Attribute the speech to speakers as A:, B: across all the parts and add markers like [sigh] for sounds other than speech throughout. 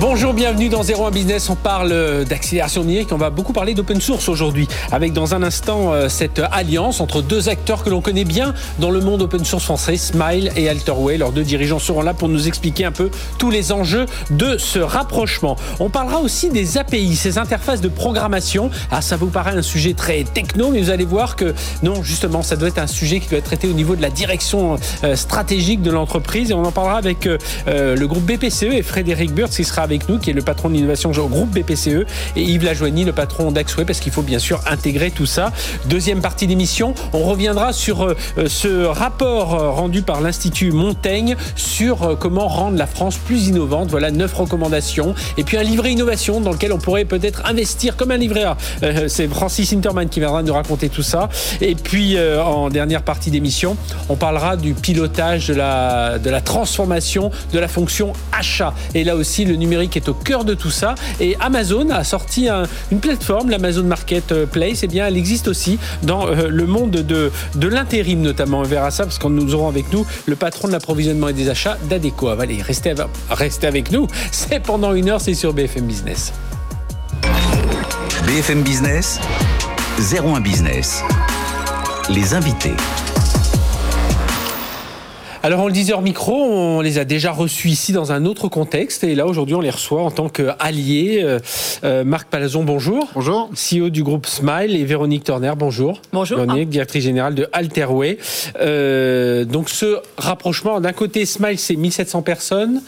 A: Bonjour, bienvenue dans 01 Business. On parle euh, d'accélération numérique. On va beaucoup parler d'open source aujourd'hui. Avec dans un instant euh, cette alliance entre deux acteurs que l'on connaît bien dans le monde open source français, Smile et Alterway. Leurs deux dirigeants seront là pour nous expliquer un peu tous les enjeux de ce rapprochement. On parlera aussi des API, ces interfaces de programmation. Ah, ça vous paraît un sujet très techno, mais vous allez voir que non, justement, ça doit être un sujet qui doit être traité au niveau de la direction euh, stratégique de l'entreprise. Et on en parlera avec le groupe BPCE et Frédéric Burtz qui sera avec nous, qui est le patron de l'innovation groupe BPCE, et Yves Lajoigny, le patron d'Axway, parce qu'il faut bien sûr intégrer tout ça. Deuxième partie d'émission, on reviendra sur euh, ce rapport euh, rendu par l'Institut Montaigne sur euh, comment rendre la France plus innovante. Voilà neuf recommandations. Et puis un livret innovation dans lequel on pourrait peut-être investir comme un livret A. C'est Francis Interman qui viendra nous raconter tout ça. Et puis en dernière partie d'émission, on parlera du pilotage de la, transformation de la fonction achat. Et là aussi, le numérique est au cœur de tout ça. Et Amazon a sorti une plateforme, l'Amazon Marketplace. Et eh bien, elle existe aussi dans euh, le monde de, de l'intérim, notamment. On verra ça parce que nous aurons avec nous le patron de l'approvisionnement et des achats d'Adeco. Allez, restez, restez avec nous. [laughs] C'est pendant une heure, c'est sur BFM Business.
B: BFM Business, 01 Business. Les invités.
A: Alors on le disait hors micro, on les a déjà reçus ici dans un autre contexte et là aujourd'hui on les reçoit en tant qu'alliés. Euh, euh, Marc Palazon, bonjour.
C: Bonjour.
A: CEO du groupe Smile et Véronique Turner, bonjour.
D: Bonjour.
A: Véronique, directrice générale de Alterway. Euh, donc ce rapprochement, d'un côté Smile c'est 1700 personnes,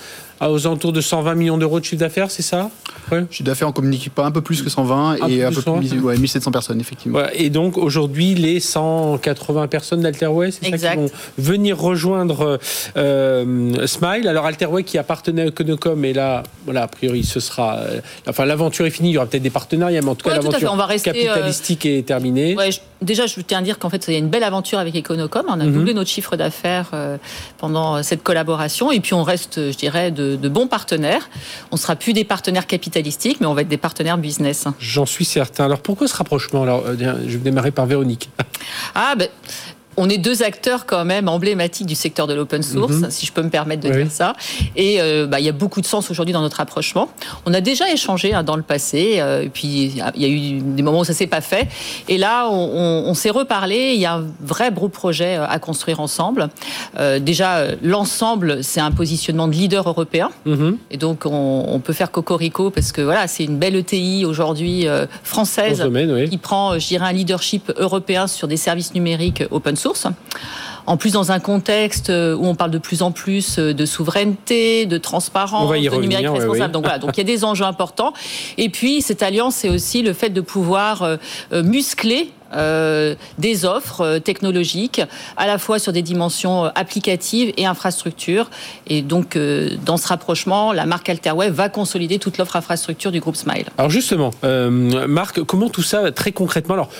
A: aux alentours de 120 millions d'euros de chiffre d'affaires, c'est ça
C: ouais. Chiffre d'affaires, on communique pas un peu plus que 120 et un peu plus, ouais, 1700 personnes, effectivement.
A: et donc aujourd'hui, les 180 personnes d'Alterway, c'est ça qui vont venir rejoindre euh, Smile. Alors Alterway qui appartenait à Econocom, et là, voilà, a priori, ce sera. Euh, enfin, l'aventure est finie, il y aura peut-être des partenariats, mais en tout cas, l'aventure euh, capitalistique est terminée.
D: Déjà, je tiens à dire qu'en fait, il y a une belle aventure avec Econocom. On a mhm. doublé notre chiffre d'affaires pendant cette collaboration, et puis on reste, je dirais, de de, bons partenaires. On ne sera plus des partenaires capitalistiques, mais on va être des partenaires business.
A: J'en suis certain. Alors pourquoi ce rapprochement? Alors, euh, je vais démarrer par Véronique.
D: Ah, ben, on est deux acteurs quand même emblématiques du secteur de l'open source, mhm. si je peux me permettre de dire ça. Et euh, bah, il y a beaucoup de sens aujourd'hui dans notre rapprochement. On a déjà échangé hein, dans le passé, euh, et puis il y a eu des moments où ça s'est pas fait. Et là, on, s'est reparlé. Il y a un vrai gros projet euh, à construire ensemble. déjà, l'ensemble, c'est un positionnement de leader européen. Mhm. Et donc, on, peut faire cocorico parce que voilà, c'est une belle ETI aujourd'hui française qui prend, je dirais, un leadership européen sur des services numériques open source. En plus, dans un contexte où on parle de plus en plus de souveraineté, de transparence, de numérique responsable. Donc voilà, donc il y a des enjeux importants. Et puis cette alliance, c'est aussi le fait de pouvoir euh, euh, muscler euh, des offres technologiques, à la fois sur des dimensions applicatives et infrastructures. Et donc, dans ce rapprochement, la marque Alterweb va consolider toute l'offre infrastructure du groupe Smile.
A: Alors justement, Marc, comment tout ça très concrètement Alors,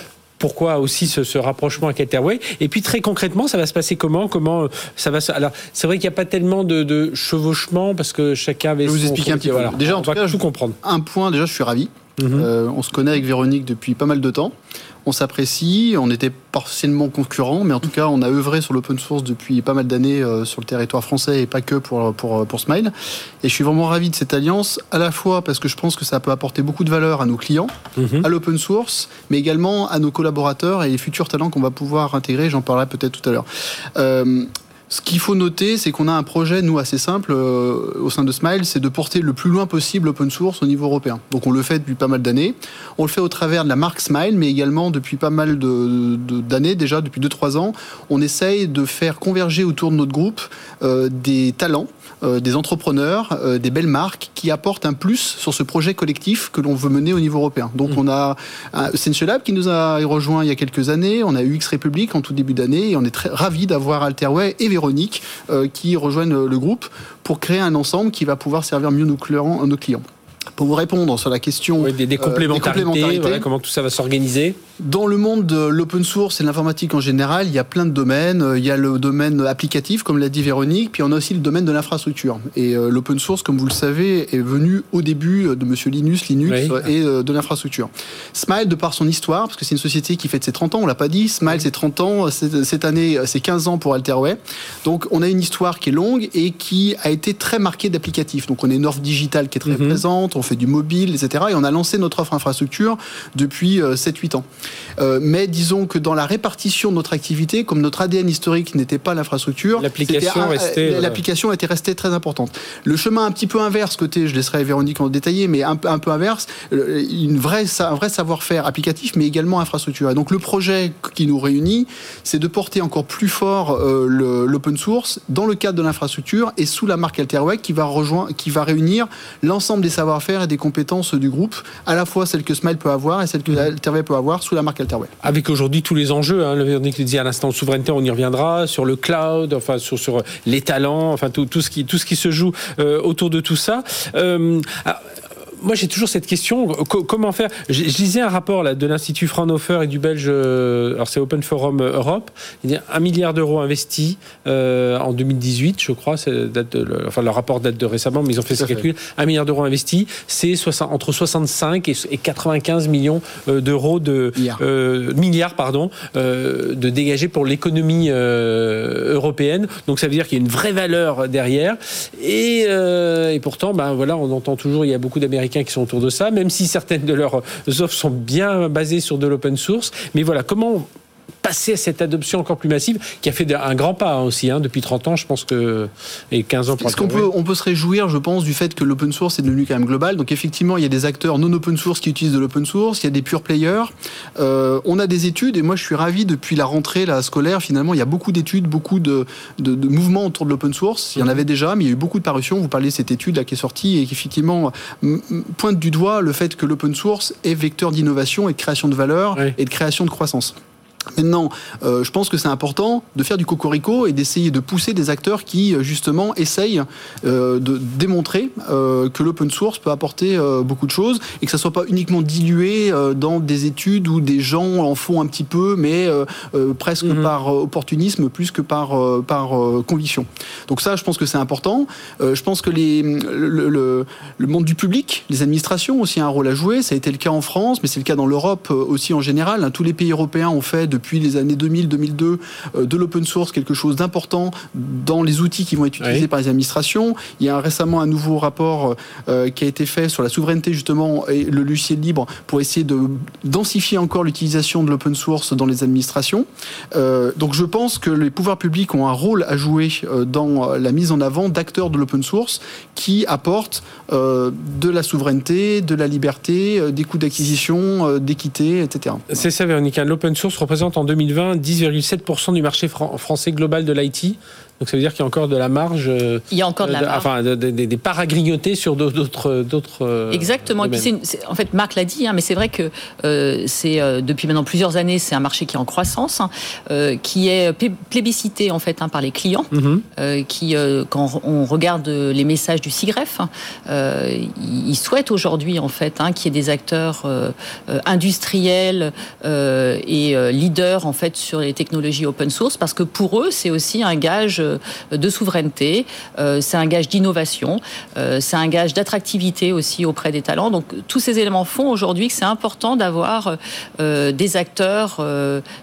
A: pourquoi aussi ce, rapprochement avec Etherway Et puis très concrètement, ça va se passer comment Comment euh, ça va Alors c'est vrai qu'il n'y a pas tellement de, chevauchement parce que chacun avait.
C: Je vais vous expliquer un petit peu. Déjà, en tout cas, je, comprendre. Un point, déjà, je suis ravi. Mhm. Euh, on se connaît avec Véronique depuis pas mal de temps on s'apprécie, on était partiellement concurrents, mais en tout cas, on a œuvré sur l'open source depuis pas mal d'années euh, sur le territoire français et pas que pour, pour, pour Smile. Et je suis vraiment ravi de cette alliance, à la fois parce que je pense que ça peut apporter beaucoup de valeur à nos clients, mhm. à l'open source, mais également à nos collaborateurs et les futurs talents qu'on va pouvoir intégrer. J'en parlerai peut-être tout à l'heure. Euh, Ce qu'il faut noter, c'est qu'on a un projet, nous, assez simple euh, au sein de Smile, c'est de porter le plus loin possible l'open source au niveau européen. Donc on le fait depuis pas mal d'années. On le fait au travers de la marque Smile, mais également depuis pas mal d'années, déjà depuis 2-3 ans, on essaye de faire converger autour de notre groupe euh, des talents euh, des entrepreneurs, euh, des belles marques qui apportent un plus sur ce projet collectif que l'on veut mener au niveau européen. Donc mmh. on a Sensualab qui nous a rejoint il y a quelques années, on a eu X République en tout début d'année et on est très ravis d'avoir Alterway et Véronique euh, qui rejoignent le groupe pour créer un ensemble qui va pouvoir servir mieux nos clients. Pour vous répondre sur la question
A: des, des, complémentarités, comment tout ça va s'organiser
C: dans le monde de l'open source et de l'informatique en général, il y a plein de domaines. Il y a le domaine applicatif, comme l'a dit Véronique, puis on a aussi le domaine de l'infrastructure. Et euh, l'open source, comme vous le savez, est venu au début de Monsieur Linus, Linux et euh, de l'infrastructure. Smile, de par son histoire, parce que c'est une société qui fête ses 30 ans, on l'a pas dit, Smile c'est 30 ans, cette année c'est 15 ans pour Alterway. Donc on a une histoire qui est longue et qui a été très marquée d'applicatifs. Donc on est North Digital qui est très mhm. présente, on fait du mobile, etc. Et on a lancé notre offre infrastructure depuis 7-8 euh, ans. Euh, mais disons que dans la répartition de notre activité, comme notre ADN historique n'était pas l'infrastructure,
A: l'application
C: euh, l'application était restée très importante. Le chemin un petit peu inverse côté, je laisserai Véronique en détailler, mais un, un peu inverse, euh, une vraie, un vrai savoir-faire applicatif, mais également infrastructure. Et donc le projet qui nous réunit, c'est de porter encore plus fort l'open source dans le cadre de l'infrastructure et sous la marque Alterway qui va rejoindre, qui va réunir l'ensemble des savoir-faire et des compétences du groupe, à la fois celles que Smile peut avoir et celles que. Alterway peut avoir sous la
A: Avec aujourd'hui tous les enjeux, hein, le disait à l'instant souveraineté, on y reviendra, sur le cloud, enfin sur, sur les talents, enfin tout, ce qui, tout ce qui se joue euh, autour de tout ça. Euh, moi, j'ai toujours cette question comment faire? Je, lisais un rapport là, de l'Institut Fraunhofer et du Belge, euh, alors c'est Open Forum Europe. Il y a un milliard d'euros investis euh, en 2018, je crois. Date de, le, enfin, le rapport date de récemment, mais ils ont fait ces calculs. Un milliard d'euros investis, c'est entre 65 et, 95 millions euh, d'euros de milliards, pardon, de dégagés pour l'économie européenne. Donc ça veut dire qu'il y a une vraie valeur derrière. Et, et pourtant, ben voilà, on entend toujours, il y a beaucoup d'Américains qui sont autour de ça, même si certaines de leurs offres sont bien basées sur de l'open source. Mais voilà, comment passer à cette adoption encore plus massive qui a fait un grand pas hein, aussi hein, depuis 30 ans je pense que et 15 ans
C: Est-ce qu'on peut on peut se réjouir je pense du fait que l'open source est devenu quand même global? Donc effectivement il y a des acteurs non open source qui utilisent de l'open source il y a des pure players euh, on a des études et moi je suis ravi depuis la rentrée la scolaire finalement il y a beaucoup d'études beaucoup de, de, mouvements autour de l'open source. Il y en avait déjà mais il y a eu beaucoup de parutions. Vous parlez de cette étude là qui est sortie et qui effectivement pointe du doigt le fait que l'open source est vecteur d'innovation et de création de valeur et de création de croissance Maintenant, euh, je pense que c'est important de faire du cocorico et d'essayer de pousser des acteurs qui, euh, justement, essayent euh, de démontrer que l'open source peut apporter beaucoup de choses et que ça soit pas uniquement dilué dans des études où des gens en font un petit peu, mais presque mhm. par opportunisme plus que par, par conviction. Donc ça, je pense que c'est important. je pense que les, le, le, le, monde du public, les administrations ont aussi un rôle à jouer. Ça a été le cas en France, mais c'est le cas dans l'Europe aussi en général. Tous les pays européens ont fait depuis les années 2000-2002 euh, de l'open source quelque chose d'important dans les outils qui vont être utilisés par les administrations. Il y a récemment un nouveau rapport euh, qui a été fait sur la souveraineté justement et le logiciel libre pour essayer de densifier encore l'utilisation de l'open source dans les administrations. Euh, donc je pense que les pouvoirs publics ont un rôle à jouer dans la mise en avant d'acteurs de l'open source qui apportent de la souveraineté, de la liberté, des coûts d'acquisition, d'équité, etc.
A: C'est ça, Véronique. L'open source représente en 2020 10,7% du marché français global de l'IT. Donc ça veut dire qu'il y a encore de la marge. Euh,
D: il y a encore de la
A: marge. Enfin, des parts à grignoter sur d'autres. d'autres
D: euh, Exactement. Et puis en fait, Marc l'a dit, hein, mais c'est vrai que euh, c'est depuis maintenant plusieurs années, c'est un marché qui est en croissance, hein, qui est plébiscité en fait hein, par les clients, mm-hmm. qui, quand on regarde les messages du SIGREF, ils souhaitent aujourd'hui en fait qu'il y ait des acteurs industriels et leaders en fait sur les technologies open source, parce que pour eux, c'est aussi un gage de souveraineté, euh, c'est un gage d'innovation, euh, c'est un gage d'attractivité aussi auprès des talents. Donc tous ces éléments font aujourd'hui que c'est important d'avoir euh, des acteurs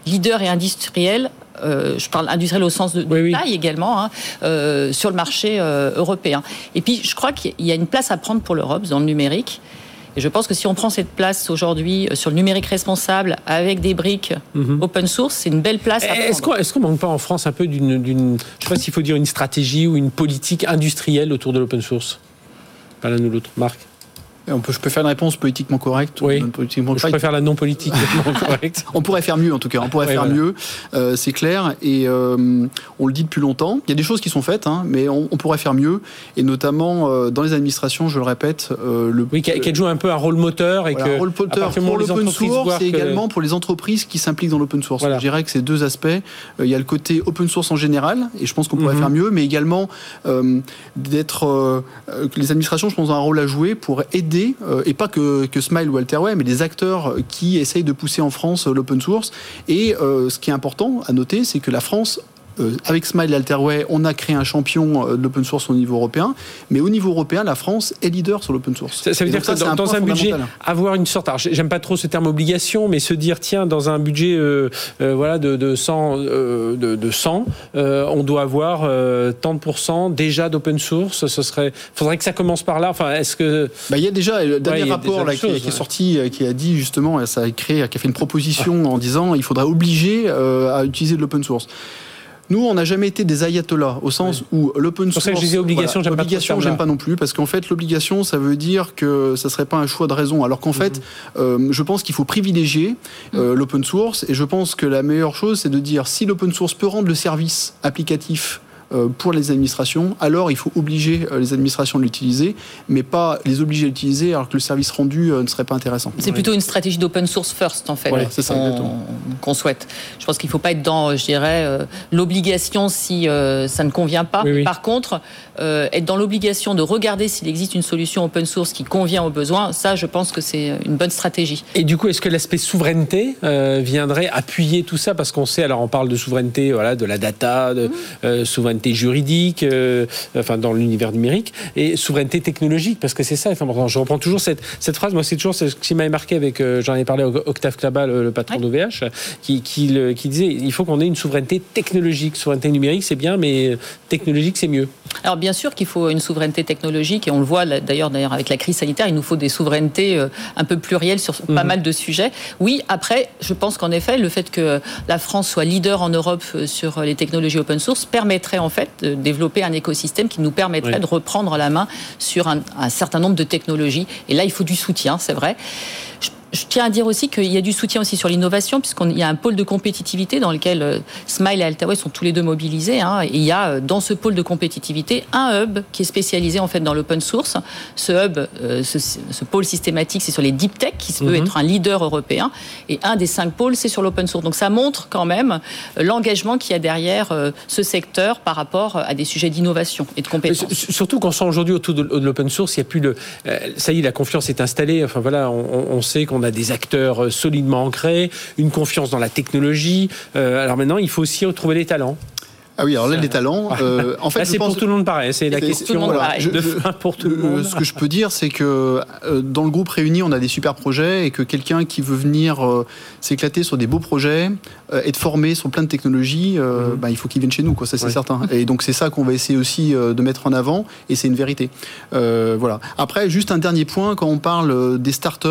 D: leaders et industriels je parle industriel au sens de, taille également, hein, sur le marché européen. Et puis, je crois qu'il y a une place à prendre pour l'Europe dans le numérique. Et je pense que si on prend cette place aujourd'hui sur le numérique responsable avec des briques mhm. open source, c'est une belle place.
A: Est-ce qu'on est manque pas en France un peu d'une, je sais pas s'il faut dire une stratégie ou une politique industrielle autour de l'open source? Pas l'un ou l'autre. Marc?
C: On peut, je peux faire une réponse politiquement correcte.
A: Oui. Politiquement je préfère la non [laughs] correcte.
C: on pourrait faire mieux en tout cas. On pourrait faire mieux. Euh, c'est clair. Et euh, on le dit depuis longtemps. Il y a des choses qui sont faites, hein, mais on, pourrait faire mieux. Et notamment euh, dans les administrations, je le répète. le,
A: oui, qu'elle joue un peu un rôle moteur et que
C: un rôle moteur pour l'open source et également pour les entreprises qui s'impliquent dans l'open source. Je dirais que c'est deux aspects. il y a le côté open source en général, et je pense qu'on pourrait mhm. faire mieux, mais également d'être les administrations, je pense, ont un rôle à jouer pour aider euh, et pas que, Smile ou Alterway, mais des acteurs qui essayent de pousser en France l'open source. Et euh, ce qui est important à noter, c'est que la France euh, avec Smile et Alterway, on a créé un champion euh, de l'open source au niveau européen, mais au niveau européen, la France est leader sur l'open source.
A: Ça, veut dire que dans, un, budget, avoir une sorte, j'aime pas trop ce terme obligation, mais se dire, tiens, dans un budget euh, voilà, de, de 100, de, 100 on doit avoir tant de pourcents déjà d'open source, ce serait, faudrait que ça commence par là. Enfin, est-ce que.
C: Bah, il y a déjà le dernier rapport là, qui, est sorti, qui a dit justement, ça a créé, qui a fait une proposition en disant, il faudra obliger à utiliser de l'open source. Nous, on n'a jamais été des ayatollahs, au sens où l'open source.
A: Pour ça que je disais obligation, j'aime
C: pas j'aime pas non plus, parce qu'en fait, l'obligation, ça veut dire que ça serait pas un choix de raison. Alors qu'en fait, mhm. euh, je pense qu'il faut privilégier euh, mhm. l'open source, et je pense que la meilleure chose, c'est de dire si l'open source peut rendre le service applicatif pour les administrations, alors il faut obliger euh, les administrations de l'utiliser, mais pas les obliger à l'utiliser alors que le service rendu euh, ne serait pas intéressant.
D: C'est plutôt une stratégie d'open source first, en fait, qu'on souhaite. Je pense qu'il ne faut pas être dans, je dirais, l'obligation si ça ne convient pas. Par contre, être dans l'obligation de regarder s'il existe une solution open source qui convient aux besoins, ça, je pense que c'est une bonne stratégie.
A: Et du coup, est-ce que l'aspect souveraineté viendrait appuyer tout ça? Parce qu'on sait, alors on parle de souveraineté, voilà, de la data, de mmh. souveraineté juridique, euh, enfin dans l'univers numérique, et souveraineté technologique, parce que c'est ça. Enfin, je reprends toujours cette, cette phrase. Moi, c'est toujours ce qui m'a marqué avec, euh, j'en ai parlé Octave Klaba, le, patron d'OVH, qui, qui, qui, disait il faut qu'on ait une souveraineté technologique. Souveraineté numérique, c'est bien, mais technologique, c'est mieux.
D: Alors, bien sûr qu'il faut une souveraineté technologique, et on le voit d'ailleurs d'ailleurs avec la crise sanitaire, il nous faut des souverainetés euh, un peu plurielles sur pas mhm. mal de sujets. Oui, après, je pense qu'en effet, le fait que la France soit leader en Europe sur les technologies open source permettrait en fait de développer un écosystème qui nous permettrait de reprendre la main sur un, un certain nombre de technologies. Et là, il faut du soutien, c'est vrai. Je tiens à dire aussi qu'il y a du soutien aussi sur l'innovation, puisqu'il y a un pôle de compétitivité dans lequel euh, Smile et Altaway sont tous les deux mobilisés. Hein, et il y a euh, dans ce pôle de compétitivité un hub qui est spécialisé en fait dans l'open source. Ce hub, euh, ce, pôle systématique, c'est sur les deep tech, qui peut mhm. être un leader européen. Et un des cinq pôles, c'est sur l'open source. Donc ça montre quand même l'engagement qu'il y a derrière ce secteur par rapport à des sujets d'innovation et de compétences.
A: Surtout qu'on sent aujourd'hui autour de l'open source, il y a plus de, ça y est, la confiance est installée. Enfin voilà, on, on sait qu'on on a des acteurs euh, solidement ancrés, une confiance dans la technologie. Euh, alors maintenant, il faut aussi retrouver les talents.
C: Ah oui, alors là, les talents.
A: Euh, en fait, c'est pour tout le monde pareil. C'est la question de pour tout le monde.
C: Ce que je peux dire, c'est que dans le groupe réuni, on a des super projets et que quelqu'un qui veut venir s'éclater sur des beaux projets, être formé sur plein de technologies, bah, il faut qu'il vienne chez nous, quoi. Ça, c'est certain. [laughs] Et donc, c'est ça qu'on va essayer aussi de mettre en avant. Et c'est une vérité. voilà. Après, juste un dernier point, quand on parle des startups,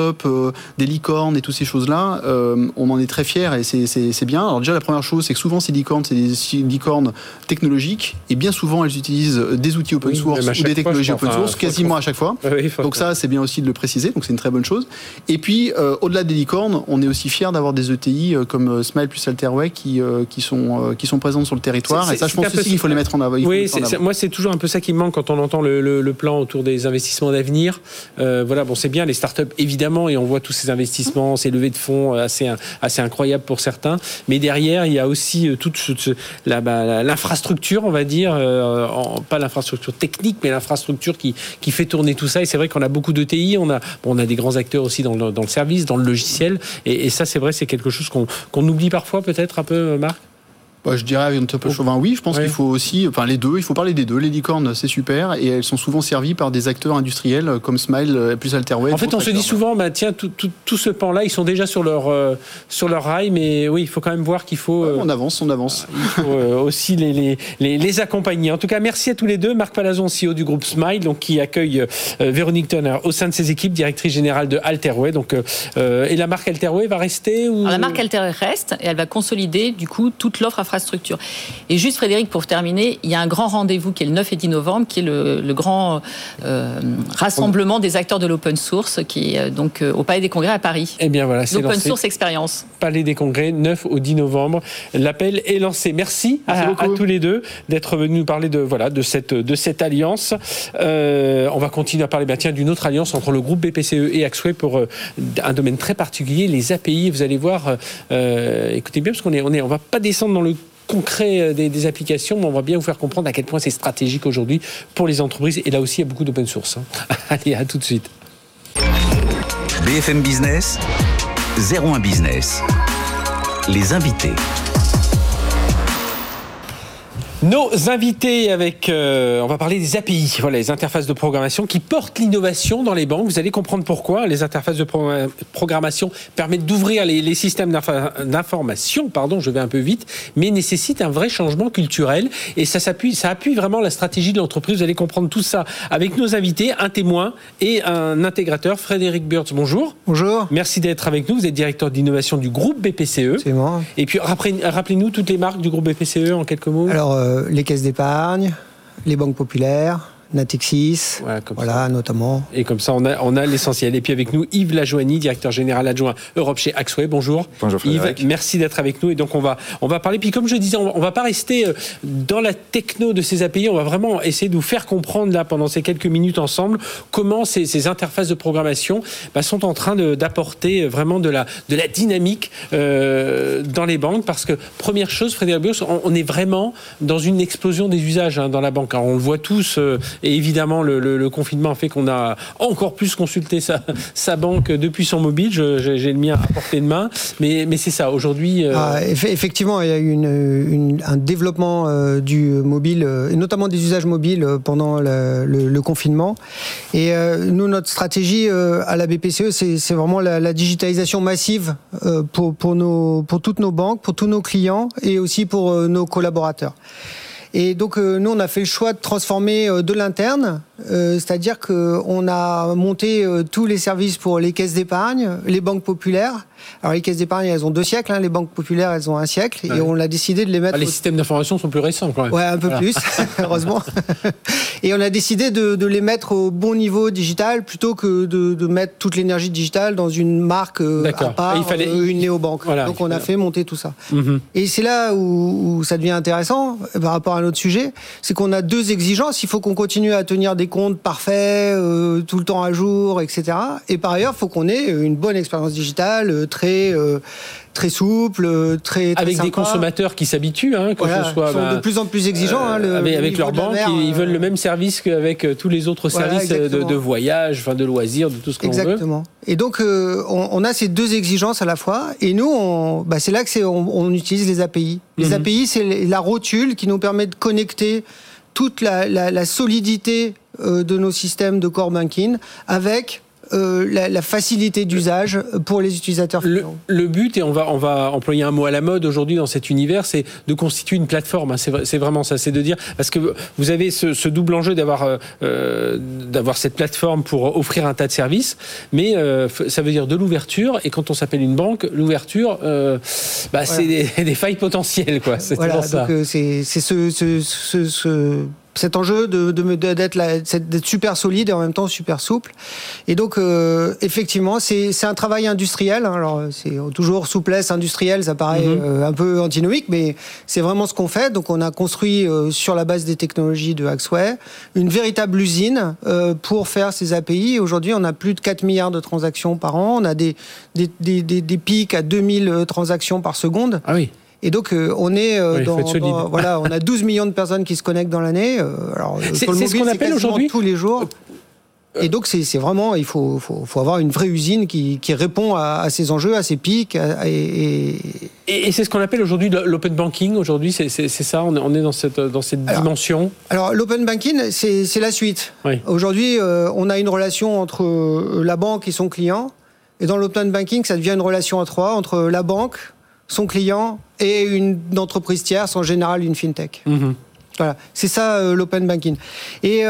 C: des licornes et toutes ces choses-là, on en est très fiers et c'est bien. Alors déjà, la première chose, c'est que souvent ces licornes, c'est des licornes technologiques et bien souvent elles utilisent des outils open source ou des technologies open source quasiment à chaque fois. [laughs] donc ça c'est bien aussi de le préciser, donc c'est une très bonne chose. Et puis euh, au-delà des licornes, on est aussi fier d'avoir des ETI euh, comme euh, Smile plus Alterway qui, qui, sont, qui sont présentes sur le territoire et ça je pense aussi qu'il faut les mettre en avant.
A: Oui, moi c'est toujours un peu ça qui me manque quand on entend le, plan autour des investissements d'avenir. voilà, bon c'est bien les startups évidemment et on voit tous ces investissements, ces levées de fonds assez, assez incroyables pour certains, mais derrière il y a aussi toute la, bah, l'infrastructure, on va dire, euh, pas l'infrastructure technique, mais l'infrastructure qui, qui fait tourner tout ça. Et c'est vrai qu'on a beaucoup de TI, on a, on a des grands acteurs aussi dans le, dans le service, dans le logiciel. Et, ça, c'est vrai, c'est quelque chose qu'on oublie parfois peut-être un peu, Marc?
C: Bah, je dirais avec notre chauvin, oui. Je pense qu'il faut aussi, enfin les deux, il faut parler des deux. Les licornes, c'est super, et elles sont souvent servies par des acteurs industriels comme Smile, plus Alterway.
A: En fait, on se dit souvent, bah, tiens, tout, tout, ce pan-là, ils sont déjà sur leur euh, sur leur rail, mais oui, il faut quand même voir qu'il faut.
C: on avance, on avance.
A: Il faut aussi les, les, les, les, accompagner. En tout cas, merci à tous les deux. Marc Palazon, CEO du groupe Smile, donc qui accueille Véronique Turner au sein de ses équipes, directrice générale de Alterway. Donc, et la marque Alterway va rester ou...
D: La marque Alterway reste et elle va consolider du coup toute l'offre infrastructure structure. Et juste Frédéric, pour terminer, il y a un grand rendez-vous qui est le 9 et 10 novembre, qui est le, grand euh, rassemblement des acteurs de l'open source, qui est euh, donc euh, au Palais des Congrès à Paris.
A: Eh bien voilà, c'est
D: L'open source expérience.
A: Palais des Congrès, 9 au 10 novembre. L'appel est lancé. Merci, à, tous les deux d'être venus nous parler de voilà de cette de cette alliance. on va continuer à parler bah, d'une autre alliance entre le groupe BPCE et Axway pour un domaine très particulier, les API. Vous allez voir, écoutez bien parce qu'on est on est on va pas descendre dans le concret euh, des, applications, mais on va bien vous faire comprendre à quel point c'est stratégique aujourd'hui pour les entreprises. Et là aussi, il y a beaucoup d'open source. Hein. [laughs] Allez, à tout de suite.
B: BFM Business, 01 Business. Les invités.
A: Nos invités avec, euh, on va parler des API, voilà, les interfaces de programmation qui portent l'innovation dans les banques. Vous allez comprendre pourquoi. Les interfaces de programmation permettent d'ouvrir les, systèmes d'information, pardon, je vais un peu vite, mais nécessitent un vrai changement culturel et ça s'appuie, ça appuie vraiment la stratégie de l'entreprise. Vous allez comprendre tout ça avec nos invités, un témoin et un intégrateur, Frédéric Burtz. Bonjour.
E: Bonjour.
A: Merci d'être avec nous. Vous êtes directeur d'innovation du groupe BPCE.
E: C'est moi.
A: Et puis rappelez-nous toutes les marques du groupe BPCE en quelques mots.
E: Alors euh, les caisses d'épargne, les banques populaires, Natixis, voilà, notamment.
A: Et comme ça, on a, on a l'essentiel. Et puis avec nous, Yves Lajoigny, directeur général adjoint Europe chez Axway. Bonjour.
F: Bonjour
A: Yves, merci d'être avec nous. Et donc on va, on va parler. Puis comme je disais, on, va pas rester euh, dans la techno de ces API. On va vraiment essayer de vous faire comprendre là pendant ces quelques minutes ensemble comment ces, ces interfaces de programmation bah, sont en train d'apporter euh, vraiment de la, de la dynamique euh, dans les banques. Parce que première chose, Frédéric Bios, on, est vraiment dans une explosion des usages hein, dans la banque. Alors, on le voit tous. Et évidemment, le, confinement a fait qu'on a encore plus consulté sa, banque depuis son mobile. J'ai le mien à portée de main. Mais, c'est ça, aujourd'hui.
E: Euh, ah, effectivement, il y a eu un développement euh, du mobile, euh, et notamment des usages mobiles pendant le, confinement. Et nous, notre stratégie à la BPCE, c'est vraiment la, digitalisation massive pour toutes nos banques, pour tous nos clients et aussi pour nos collaborateurs. Et donc euh, nous, on a fait le choix de transformer euh, de l'interne, euh, c'est-à-dire qu'on a monté tous les services pour les caisses d'épargne, les banques populaires, alors les caisses d'épargne, elles ont deux siècles. Hein. Les banques populaires, elles ont un siècle. Et on a décidé de les mettre. Ah,
A: les systèmes d'information sont plus récents, quand même.
E: Ouais, un peu plus, [laughs] heureusement. [laughs] et on a décidé de, les mettre au bon niveau digital plutôt que de, mettre toute l'énergie digitale dans une marque euh, à part, il fallait... Euh, une néobanque. Donc on a fait monter tout ça. Mhm. Et c'est là où, ça devient intéressant euh, par rapport à notre sujet, c'est qu'on a deux exigences. Il faut qu'on continue à tenir des comptes parfaits, tout le temps à jour, etc. Et par ailleurs, il faut qu'on ait une bonne expérience digitale très euh, très souple, très,
A: avec des consommateurs qui s'habituent, hein, que ce soit
E: sont de bah, plus en plus exigeants hein,
A: euh, avec, leur banque, ils veulent le même service qu'avec euh, tous les autres services de, voyage, enfin de loisirs, de tout ce qu'on veut.
E: Exactement. Et donc on, a ces deux exigences à la fois, et nous, bah, c'est là que on, utilise les API. Les mhm. API, c'est la rotule qui nous permet de connecter toute la, la solidité de nos systèmes de core banking avec euh, la, facilité d'usage pour les utilisateurs
A: finaux. Le, but, et on va, on va employer un mot à la mode aujourd'hui dans cet univers, c'est de constituer une plateforme. Hein. c'est vraiment ça, c'est de dire, parce que vous avez ce, double enjeu d'avoir euh, euh, d'avoir cette plateforme pour offrir un tas de services, mais ça veut dire de l'ouverture, et quand on s'appelle une banque, l'ouverture, bah, c'est [laughs] des, failles potentielles. Quoi.
E: C'est ce, ce, ce cet enjeu de, d'être, super solide et en même temps super souple. Et donc, euh, effectivement, c'est, un travail industriel. Hein. Alors, c'est toujours souplesse industrielle, ça paraît mhm. euh, un peu antinomique, mais c'est vraiment ce qu'on fait. Donc, on a construit euh, sur la base des technologies de Axway une véritable usine pour faire ces API. Aujourd'hui, on a plus de 4 milliards de transactions par an. On a des, des, des, des pics à 2000 transactions par seconde.
A: Ah oui.
E: Et donc, euh, on est euh, dans, voilà, on a 12 millions de personnes qui se connectent dans l'année. Euh,
A: alors, c'est ce qu'on appelle aujourd'hui
E: tous les jours. Et donc, c'est vraiment, il faut, faut, faut, avoir une vraie usine qui, qui répond à, à, ces enjeux, à ces pics, et,
A: Et, c'est ce qu'on appelle aujourd'hui l'open banking. Aujourd'hui, c'est ça. On est dans cette, dans cette dimension.
E: Alors, l'open banking, c'est la suite. Aujourd'hui, euh, on a une relation entre la banque et son client. Et dans l'open banking, ça devient une relation à trois entre la banque, son client et une entreprise tierce, en général une fintech. Mhm. Voilà, c'est ça euh, l'open banking. Et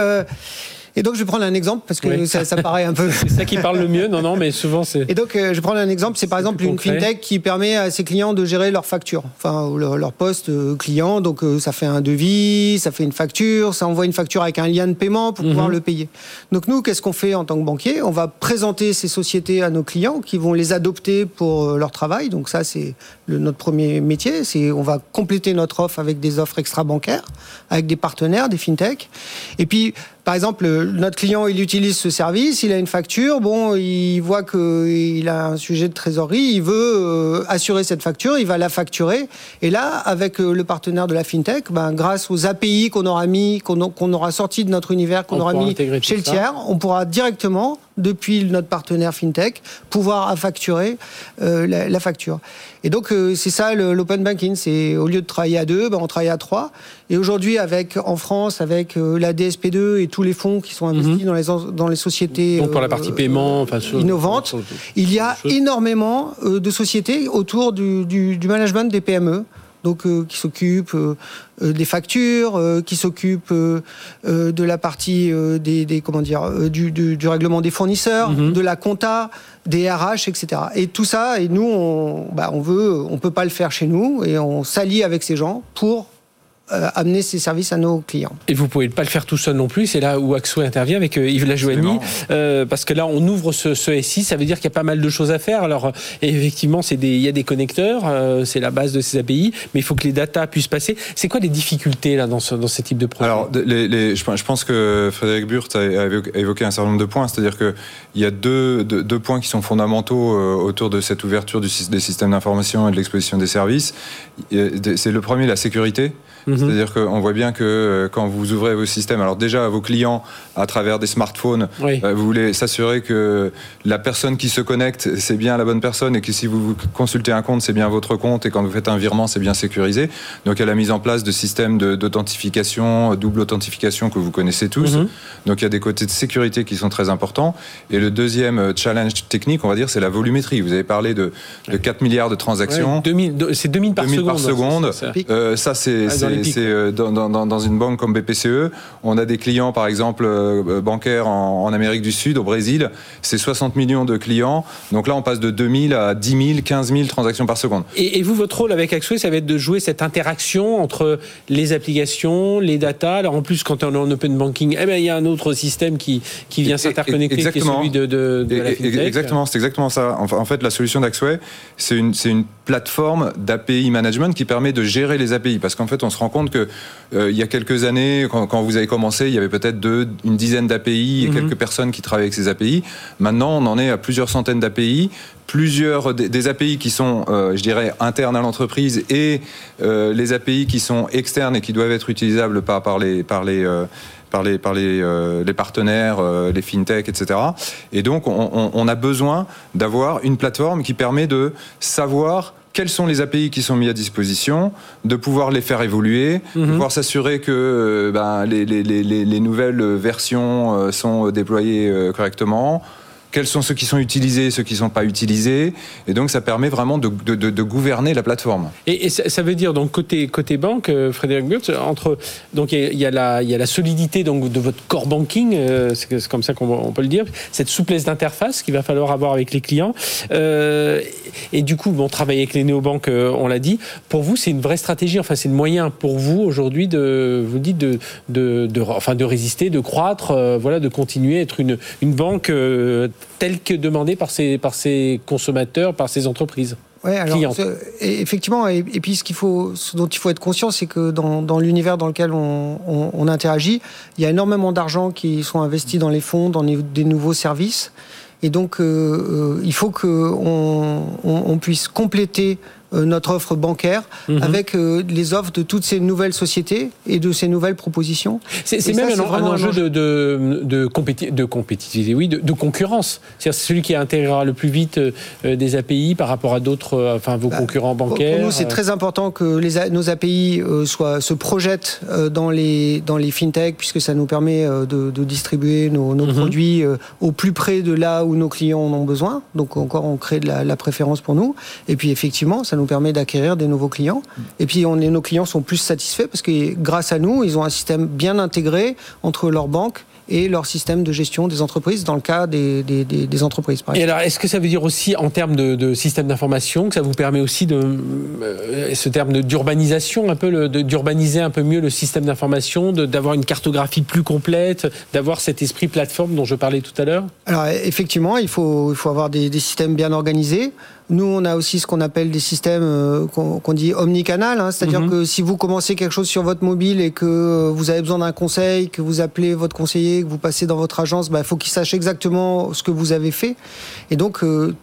E: et donc, je vais prendre un exemple parce que ça, paraît un peu. [laughs]
A: c'est ça qui parle le mieux, non, non, mais souvent c'est.
E: Et donc, euh, je vais prendre un exemple. C'est par exemple une fintech qui permet à ses clients de gérer leurs factures, enfin leur, poste euh, client. Donc, euh, ça fait un devis, ça fait une facture, ça envoie une facture avec un lien de paiement pour pouvoir mhm. le payer. Donc, nous, qu'est-ce qu'on fait en tant que banquier? On va présenter ces sociétés à nos clients qui vont les adopter pour leur travail. Donc, ça, c'est notre premier métier. C'est on va compléter notre offre avec des offres extra bancaires, avec des partenaires, des fintechs. Et puis par exemple, notre client, il utilise ce service, il a une facture, bon, il voit qu'il a un sujet de trésorerie, il veut euh, assurer cette facture, il va la facturer. Et là, avec euh, le partenaire de la fintech, ben, grâce aux API qu'on aura mis, qu'on aura sorti de notre univers, qu'on aura mis chez le tiers, on pourra directement depuis notre partenaire FinTech, pouvoir facturer euh, la, facture. Et donc, euh, c'est ça l'open banking. C'est au lieu de travailler à deux, ben, on travaille à trois. Et aujourd'hui, avec en France, avec euh, la DSP2 et tous les fonds qui sont investis mhm. dans, les, dans les sociétés
A: donc pour la partie paiement, enfin,
E: innovantes, il y a énormément de sociétés autour du, du, du management des PME donc euh, qui s'occupe euh, euh, des factures, qui s'occupe de la partie des, comment dire du, du, règlement des fournisseurs, mhm. de la compta, des RH, etc. Et tout ça, et nous, on, bah, on veut, on peut pas le faire chez nous, et on s'allie avec ces gens pour euh, amener ces services à nos clients.
A: Et vous pouvez pas le faire tout seul non plus. C'est là où Axway intervient avec euh, Yves Lajoigny, euh, parce que là on ouvre ce, ce SI, ça veut dire qu'il y a pas mal de choses à faire. Alors effectivement, c'est des, il y a des connecteurs, c'est la base de ces API, mais il faut que les data puissent passer. C'est quoi les difficultés là dans ce, dans ces types de projets
F: Alors, les, je pense que Frédéric Burt a évoqué un certain nombre de points, c'est-à-dire que il y a deux, deux, points qui sont fondamentaux autour de cette ouverture du, des systèmes d'information et de l'exposition des services. C'est le premier, la sécurité. Mhm. C'est-à-dire qu'on voit bien que euh, quand vous ouvrez vos systèmes, alors déjà à vos clients à travers des smartphones, euh, vous voulez s'assurer que la personne qui se connecte, c'est bien la bonne personne et que si vous consultez un compte, c'est bien votre compte et quand vous faites un virement, c'est bien sécurisé. Donc il y a la mise en place de systèmes d'authentification, double authentification que vous connaissez tous. Mhm. Donc il y a des côtés de sécurité qui sont très importants. Et le deuxième euh, challenge technique, on va dire, c'est la volumétrie. Vous avez parlé de, 4 milliards de transactions.
A: c'est 2000 par 2000
F: seconde. Par seconde. ça, c'est ah, c'est euh, dans, une banque comme BPCE. On a des clients, par exemple, euh, bancaires en, Amérique du Sud, au Brésil. C'est 60 millions de clients. Donc là, on passe de 2000 à 10 000, 15 000 transactions par seconde.
A: Et, vous, votre rôle avec Axway, ça va être de jouer cette interaction entre les applications, les data. Alors en plus, quand on est en open banking, eh ben, il y a un autre système qui, qui vient s'interconnecter, qui est celui de, de, la fintech.
F: Exactement, c'est exactement ça. En fait, la solution d'Axway, c'est une, une plateforme d'API management qui permet de gérer les API. Parce qu'en fait, on se rend compte que euh, il y a quelques années, quand, vous avez commencé, il y avait peut-être une dizaine d'API et mhm. quelques personnes qui travaillaient avec ces API. Maintenant, on en est à plusieurs centaines d'API plusieurs des, API qui sont, euh, je dirais, internes à l'entreprise et euh, les API qui sont externes et qui doivent être utilisables par, par les, par les, par les, par les, les partenaires, les fintechs, etc. Et donc, on, on a besoin d'avoir une plateforme qui permet de savoir quels sont les API qui sont mis à disposition, de pouvoir les faire évoluer, de mhm. pouvoir s'assurer que euh, ben, les, les, les, les, nouvelles versions euh, sont déployées euh, correctement, quels sont ceux qui sont utilisés, ceux qui ne sont pas utilisés. Et donc, ça permet vraiment de, gouverner la plateforme.
A: Et, ça, veut dire, donc, côté, côté banque, euh, Frédéric Burtz, entre, donc, il y, a, la, solidité donc, de votre core banking, euh, c'est comme ça qu'on peut le dire, cette souplesse d'interface qu'il va falloir avoir avec les clients. Euh, et du coup, bon, travailler avec les néobanques, on l'a dit. Pour vous, c'est une vraie stratégie, enfin, c'est le moyen pour vous aujourd'hui de, vous dites, de, enfin, de résister, de croître, voilà, de continuer à être une banque tel que demandé par ces, par ces consommateurs, par ces entreprises
E: Ouais, alors, effectivement, et, puis ce, qu'il faut, ce dont il faut être conscient, c'est que dans, dans l'univers dans lequel on, on, interagit, il y a énormément d'argent qui sont investis dans les fonds, dans des nouveaux services. Et donc, euh, euh, il faut qu'on on, on, puisse compléter notre offre bancaire mhm. avec les offres de toutes ces nouvelles sociétés et de ces nouvelles propositions.
A: C'est même un, un, enjeu de, de, de, de compétitivité, oui, de, concurrence. C'est celui qui intégrera le plus vite des API par rapport à d'autres, enfin vos bah, concurrents bancaires.
E: Pour nous, c'est très important que les, nos API soient, se projettent dans les, dans les fintech, puisque ça nous permet de, distribuer nos, nos mhm. produits au plus près de là où nos clients en ont besoin. Donc encore, on crée de la, préférence pour nous. Et puis effectivement, ça nous permet d'acquérir des nouveaux clients. Et puis on, nos clients sont plus satisfaits parce que grâce à nous, ils ont un système bien intégré entre leurs banques et leur système de gestion des entreprises dans le cas des, des, des, entreprises.
A: et alors, est-ce que ça veut dire aussi en termes de, de système d'information que ça vous permet aussi de euh, ce terme d'urbanisation un peu d'urbaniser un peu mieux le système d'information, d'avoir une cartographie plus complète, d'avoir cet esprit plateforme dont je parlais tout à l'heure?
E: Alors effectivement, il faut, il faut avoir des systèmes bien organisés. Nous, on a aussi ce qu'on appelle des systèmes euh, qu'on dit omnicanal, hein, c'est-à-dire mhm. que si vous commencez quelque chose sur votre mobile et que euh, vous avez besoin d'un conseil, que vous appelez votre conseiller, que vous passez dans votre agence, bah, il faut qu'il sache exactement ce que vous avez fait. Et donc, euh,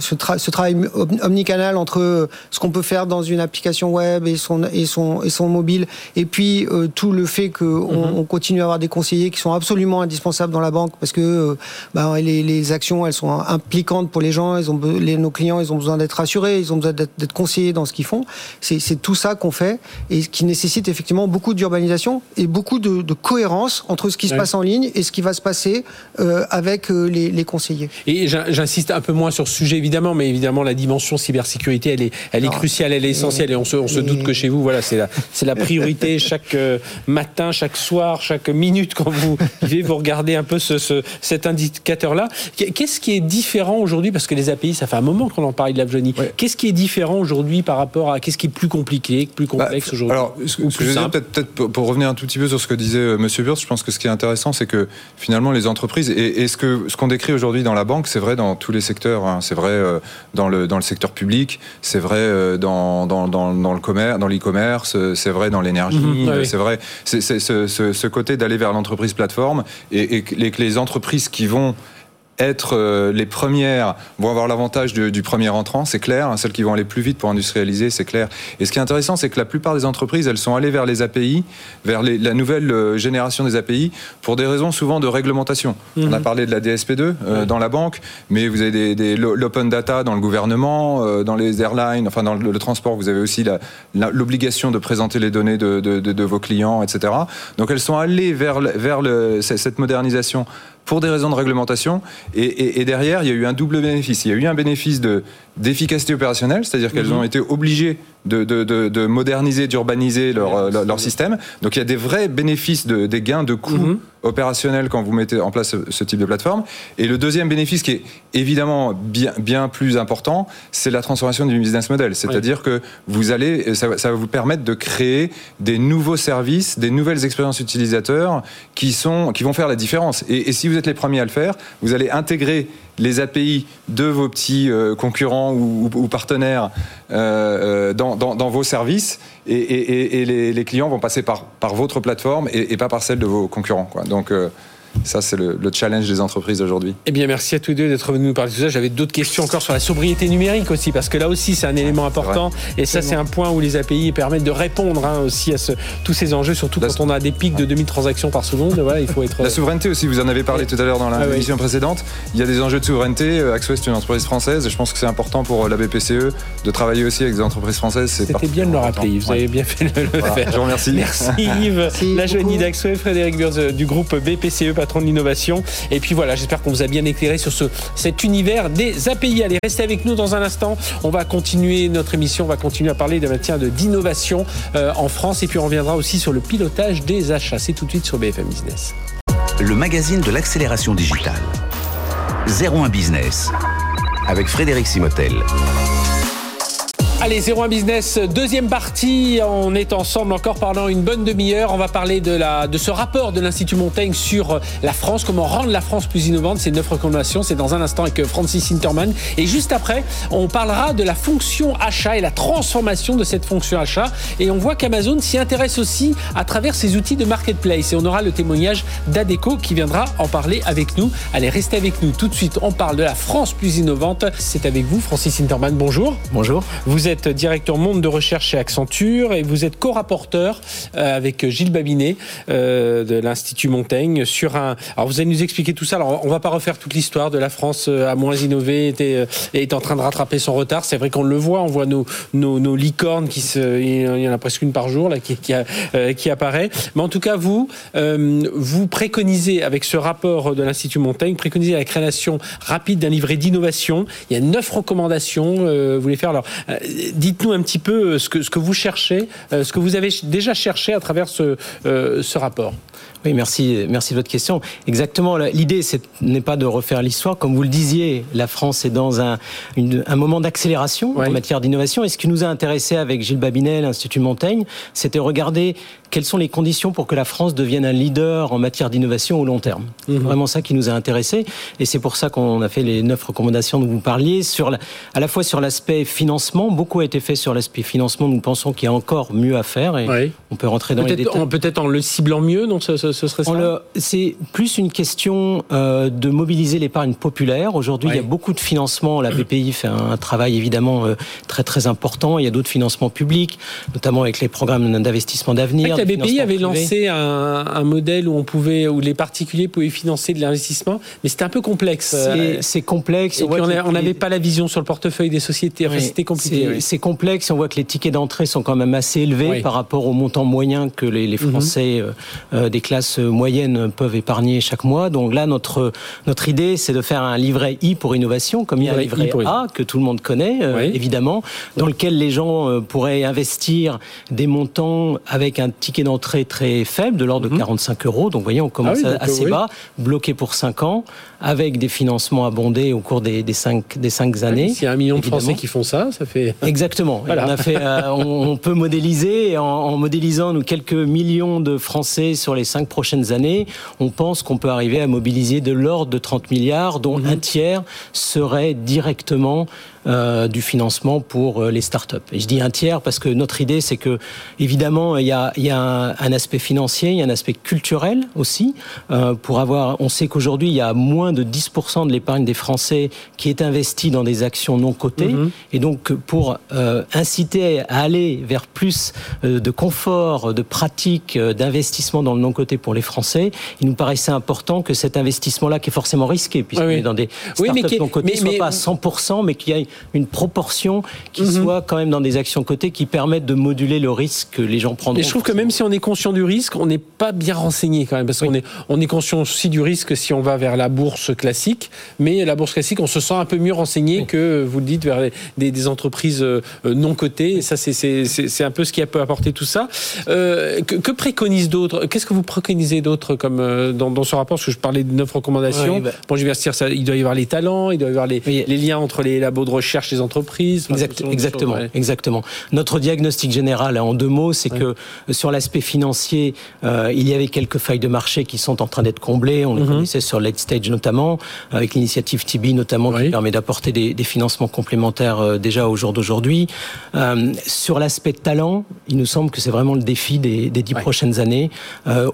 E: ce, ce, travail omnicanal entre ce qu'on peut faire dans une application web et son, et son, et son mobile, et puis tout le fait qu'on mhm. on continue à avoir des conseillers qui sont absolument indispensables dans la banque parce que bah, les, les actions, elles sont impliquantes pour les gens ils ont, les, nos clients, ils ont besoin d'être rassurés, ils ont besoin d'être conseillés dans ce qu'ils font. C'est tout ça qu'on fait et qui nécessite effectivement beaucoup d'urbanisation et beaucoup de, cohérence entre ce qui se passe en ligne et ce qui va se passer euh, avec euh, les, conseillers.
A: Et j'insiste un peu moins sur ce sujet évidemment, mais évidemment la dimension cybersécurité, elle est, elle est cruciale, elle est essentielle et on se, on se doute que chez vous, voilà, c'est la, priorité [laughs] chaque euh, matin, chaque soir, chaque minute quand vous vivez, vous regardez un peu ce, cet indicateur-là. Qu'est-ce qui est différent aujourd'hui? Parce que les API, ça fait un moment qu'on en parle de la Johnny. Qu'est-ce qui est différent aujourd'hui par rapport à qu'est-ce qui est plus compliqué, plus bah, complexe aujourd'hui
F: Alors, ce, que je dire, peut-être pour, revenir un tout petit peu sur ce que disait euh, Monsieur Burst, je pense que ce qui est intéressant, c'est que finalement les entreprises et, ce que ce qu'on décrit aujourd'hui dans la banque, c'est vrai dans tous les secteurs. Hein. c'est vrai euh, dans le dans le secteur public, c'est vrai euh, dans, dans, dans, le commerce, dans l'e-commerce, c'est vrai dans l'énergie, mhm. c'est vrai. C'est ce, ce, côté d'aller vers l'entreprise plateforme et, et que les entreprises qui vont être euh, les premières vont avoir l'avantage du, premier entrant, c'est clair. Hein, celles qui vont aller plus vite pour industrialiser, c'est clair. Et ce qui est intéressant, c'est que la plupart des entreprises, elles sont allées vers les API, vers la nouvelle euh, génération des API, pour des raisons souvent de réglementation. On a mhm. parlé de la DSP2 euh, dans la banque, mais vous avez des, l'open data dans le gouvernement, dans les airlines, enfin dans le, transport, vous avez aussi l'obligation de présenter les données de, de, vos clients, etc. Donc elles sont allées vers, vers le, cette modernisation pour des raisons de réglementation. Et, derrière, il y a eu un double bénéfice. Il y a eu un bénéfice de, d'efficacité opérationnelle, c'est-à-dire qu'elles mhm. ont été obligées de, de, moderniser, d'urbaniser leur, leur, système. Donc il y a des vrais bénéfices, de, des gains de coûts mhm. opérationnels quand vous mettez en place ce, type de plateforme. Et le deuxième bénéfice qui est évidemment bien, bien plus important, c'est la transformation du business model. C'est-à-dire que vous allez, ça, ça, va vous permettre de créer des nouveaux services, des nouvelles expériences utilisateurs qui, sont, qui vont faire la différence. Et, et si vous êtes les premiers à le faire, vous allez intégrer les API de vos petits euh, concurrents ou, partenaires euh, euh, dans, vos services et, les, clients vont passer par, votre plateforme et, pas par celle de vos concurrents. Donc ça, c'est le, challenge des entreprises aujourd'hui.
A: Eh bien, merci à tous deux d'être venus nous parler de tout ça. J'avais d'autres questions encore sur la sobriété numérique aussi, parce que là aussi, c'est un élément important. Et ça, c'est un point où les API permettent de répondre hein, aussi à tous ces enjeux, surtout quand on a des pics de 2000 transactions par seconde. Voilà, il faut [laughs] être.
F: La souveraineté aussi, vous en avez parlé tout à l'heure dans la ah, précédente. Il y a des enjeux de souveraineté. Euh, Axway, c'est une entreprise française. Et je pense que c'est important pour euh, la BPCE de travailler aussi avec des entreprises françaises.
A: C'était bien de le rappeler. Vous avez bien fait de le faire.
F: Je vous remercie.
A: Merci Yves, la Joanie d'Axway, Frédéric Burz du groupe BPCE, patron de l'innovation. Et puis voilà, j'espère qu'on vous a bien éclairé sur ce, cet univers des API. Allez, restez avec nous dans un instant. On va continuer notre émission, on va continuer à parler de d'innovation euh, en France. Et puis on reviendra aussi sur le pilotage des achats. C'est tout de suite sur BFM Business.
B: Le magazine de l'accélération digitale. 01 Business avec Frédéric Simotel.
A: Allez, 01 Business, deuxième partie. On est ensemble encore pendant une bonne demi-heure. On va parler de, la, de ce rapport de l'Institut Montaigne sur la France, comment rendre la France plus innovante. C'est neuf recommandations. C'est dans un instant avec Francis Interman. Et juste après, on parlera de la fonction achat et la transformation de cette fonction achat. Et on voit qu'Amazon s'y intéresse aussi à travers ses outils de marketplace. Et on aura le témoignage d'Adeco qui viendra en parler avec nous. Allez, restez avec nous tout de suite. On parle de la France plus innovante. C'est avec vous, Francis Interman. Bonjour.
G: Bonjour.
A: Vous êtes directeur monde de recherche chez Accenture et vous êtes co-rapporteur euh, avec Gilles Babinet euh, de l'Institut Montaigne sur un. Alors vous allez nous expliquer tout ça. Alors on va pas refaire toute l'histoire de la France euh, à moins innover était, est en train de rattraper son retard. C'est vrai qu'on le voit. On voit nos, licornes qui se. Il y en a presque une par jour là qui, qui, qui apparaît. Mais en tout cas vous vous préconisez avec ce rapport de l'Institut Montaigne préconisez la création rapide d'un livret d'innovation. Il y a neuf recommandations. vous voulez faire alors dites-nous un petit peu euh, ce que, ce que vous cherchez, euh, ce que vous avez déjà cherché à travers ce, euh, ce rapport.
G: Oui, merci, merci de votre question. Exactement. L'idée, ce n'est pas de refaire l'histoire. Comme vous le disiez, la France est dans un, un moment d'accélération en matière d'innovation. Et ce qui nous a intéressé avec Gilles Babinet, l'Institut Montaigne, c'était regarder quelles sont les conditions pour que la France devienne un leader en matière d'innovation au long terme. C'est mhm. vraiment ça qui nous a intéressé. Et c'est pour ça qu'on a fait les neuf recommandations dont vous parliez. Sur la, à la fois sur l'aspect financement, beaucoup a été fait sur l'aspect financement. Nous pensons qu'il y a encore mieux à faire. Et on peut rentrer dans les détails.
A: Peut-être en le ciblant mieux, non ce, ce, serait ça
G: C'est plus une question euh, de mobiliser l'épargne populaire. Aujourd'hui, il y a beaucoup de financements. La BPI fait un, travail évidemment euh, très très important. Il y a d'autres financements publics, notamment avec les programmes d'investissement d'avenir
A: la BPI avait lancé un, modèle où on pouvait, où les particuliers pouvaient financer de l'investissement, mais c'était un peu complexe.
G: C'est complexe.
A: Et on n'avait pas la vision sur le portefeuille des sociétés. c'était compliqué.
G: C'est complexe. On voit que les tickets d'entrée sont quand même assez élevés par rapport au montant moyen que les, mhm. Français euh, euh, des classes moyennes peuvent épargner chaque mois. Donc là, notre notre idée, c'est de faire un livret I pour innovation, comme il y a un livret A que tout le monde connaît, euh, évidemment, dans lequel les gens pourraient investir des montants avec un ticket d'entrée très faible, de l'ordre de 45 mhm. euros. Donc, vous voyez, on commence ah assez bas, bloqué pour 5 ans, avec des financements abondés au cours des, des, 5, des cinq années.
A: S'il y a un million de Français qui font ça, ça fait... [laughs]
G: Exactement. On, a fait, euh, [laughs] on, peut modéliser, en, en, modélisant nous quelques millions de Français sur les 5 prochaines années, on pense qu'on peut arriver à mobiliser de l'ordre de 30 milliards, dont mhm. un tiers serait directement euh, du financement pour euh, les startups. Et je dis un tiers parce que notre idée, c'est que évidemment, il y a, il y a un, aspect financier, il y a un aspect culturel aussi. Euh, pour avoir, on sait qu'aujourd'hui, il y a moins de 10% de l'épargne des Français qui est investie dans des actions non cotées. Mhm. Et donc, pour inciter à aller vers plus de confort, de pratique, d'investissement dans le non coté pour les Français, il nous paraissait important que cet investissement-là, qui est forcément risqué, puisqu'on est dans des startups non cotées, soit pas à 100%, mais qu'il y ait une proportion qui mhm. soit quand même dans des actions cotées qui permettent de moduler le risque que les gens prendront.
A: Et je trouve que même si on est conscient du risque, on n'est pas bien renseigné quand même, parce qu'on est, on est conscient aussi du risque si on va vers la bourse classique, mais la bourse classique, on se sent un peu mieux renseigné que, vous le dites, vers des, entreprises euh, non cotées. Et ça, c'est un peu ce qui a peut apporter tout ça. Euh, que, préconisent d'autres Qu'est-ce que vous préconisez d'autres comme euh, dans, ce rapport? Parce que je parlais de neuf recommandations. Bah bon, je vais dire ça. Il doit y avoir les talents, il doit y avoir les, les liens entre les labos de recherche des entreprises.
G: exactement, exactement. Notre diagnostic général, en deux mots, c'est que euh, sur l'aspect financier, euh, il y avait quelques failles de marché qui sont en train d'être comblées. On les mhm. connaissait sur Late Stage notamment, avec l'initiative Tibi notamment qui permet d'apporter des, financements complémentaires euh, déjà au jour d'aujourd'hui. sur l'aspect talent, il nous semble que c'est vraiment le défi des, dix prochaines années.